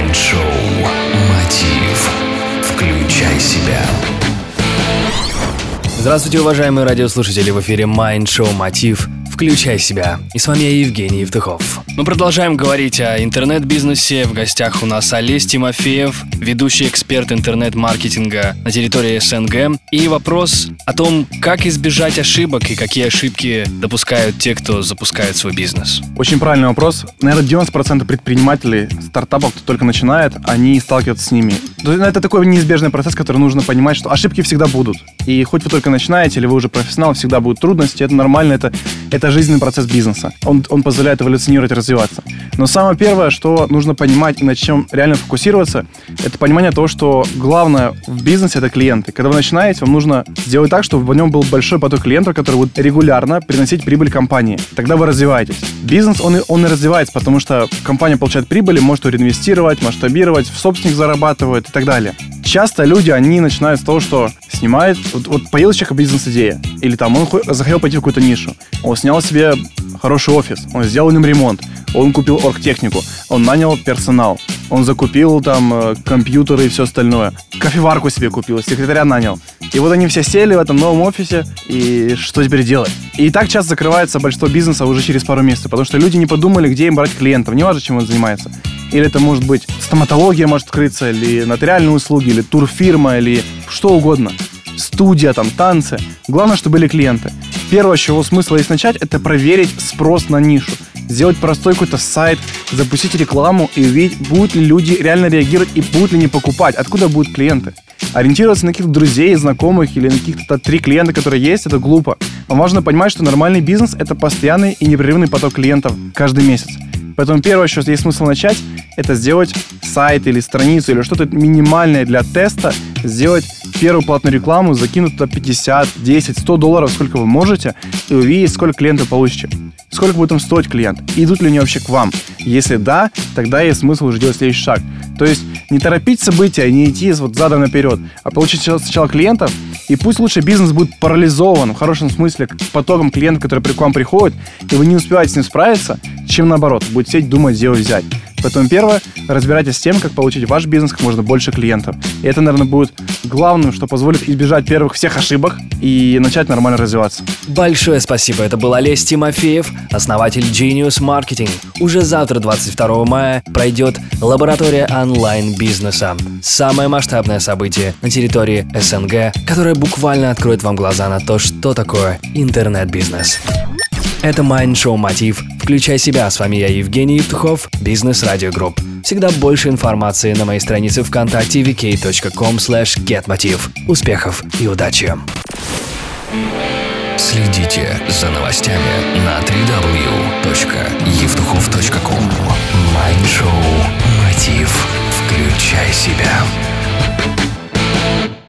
Майнд-шоу «Мотив». Включай себя. Здравствуйте, уважаемые радиослушатели! В эфире Mind Show Мотив «Включай себя». И с вами я, Евгений Евтухов. Мы продолжаем говорить о интернет-бизнесе. В гостях у нас Олесь Тимофеев, ведущий эксперт интернет-маркетинга на территории СНГ. И вопрос о том, как избежать ошибок и какие ошибки допускают те, кто запускает свой бизнес. Очень правильный вопрос. Наверное, 90% предпринимателей, стартапов, кто только начинает, они сталкиваются с ними. Это такой неизбежный процесс, который нужно понимать, что ошибки всегда будут. И хоть вы только начинаете или вы уже профессионал, всегда будут трудности. Это нормально, это, это жизненный процесс бизнеса. Он, он позволяет эволюционировать и развиваться. Но самое первое, что нужно понимать и на чем реально фокусироваться, это понимание того, что главное в бизнесе это клиенты. Когда вы начинаете, вам нужно сделать так, чтобы в нем был большой поток клиентов, который будет регулярно приносить прибыль компании. Тогда вы развиваетесь. Бизнес, он и, он и развивается, потому что компания получает прибыль, может ее реинвестировать, масштабировать, в собственник зарабатывает и так далее. Часто люди, они начинают с того, что снимает, вот, вот появилась человека бизнес-идея, или там он захотел пойти в какую-то нишу, он снял себе хороший офис, он сделал нем ремонт, он купил оргтехнику, он нанял персонал, он закупил там э, компьютеры и все остальное, кофеварку себе купил, секретаря нанял. И вот они все сели в этом новом офисе, и что теперь делать? И так часто закрывается большинство бизнеса уже через пару месяцев, потому что люди не подумали, где им брать клиентов, неважно, чем он занимается. Или это может быть стоматология может открыться, или нотариальные услуги, или турфирма, или что угодно. Студия, там, танцы. Главное, чтобы были клиенты. Первое, с чего смысл есть начать, это проверить спрос на нишу. Сделать простой какой-то сайт, запустить рекламу и увидеть, будут ли люди реально реагировать и будут ли не покупать, откуда будут клиенты. Ориентироваться на каких-то друзей, знакомых или на каких-то три клиента, которые есть, это глупо. Вам важно понимать, что нормальный бизнес – это постоянный и непрерывный поток клиентов каждый месяц. Поэтому первое, что есть смысл начать, это сделать сайт или страницу или что-то минимальное для теста, сделать первую платную рекламу, закинуть туда 50, 10, 100 долларов, сколько вы можете, и увидеть, сколько клиентов получите. Сколько будет им стоить клиент? Идут ли они вообще к вам? Если да, тогда есть смысл уже делать следующий шаг. То есть не торопить события, не идти вот задом наперед, а получить сначала клиентов, и пусть лучше бизнес будет парализован, в хорошем смысле, потоком клиентов, которые к вам приходят, и вы не успеваете с ним справиться, чем наоборот, будет сидеть, думать, где взять. Поэтому первое, разбирайтесь с тем, как получить ваш бизнес как можно больше клиентов. И это, наверное, будет главным, что позволит избежать первых всех ошибок и начать нормально развиваться. Большое спасибо. Это был Олесь Тимофеев, основатель Genius Marketing. Уже завтра, 22 мая, пройдет лаборатория онлайн-бизнеса. Самое масштабное событие на территории СНГ, которое буквально откроет вам глаза на то, что такое интернет-бизнес. Это Mind Show Мотив. Включай себя. С вами я, Евгений Евтухов, Бизнес Радио Групп. Всегда больше информации на моей странице ВКонтакте vk.com slash getmotiv. Успехов и удачи! Следите за новостями на www.evtuchov.com Майнд-шоу «Мотив». Включай себя.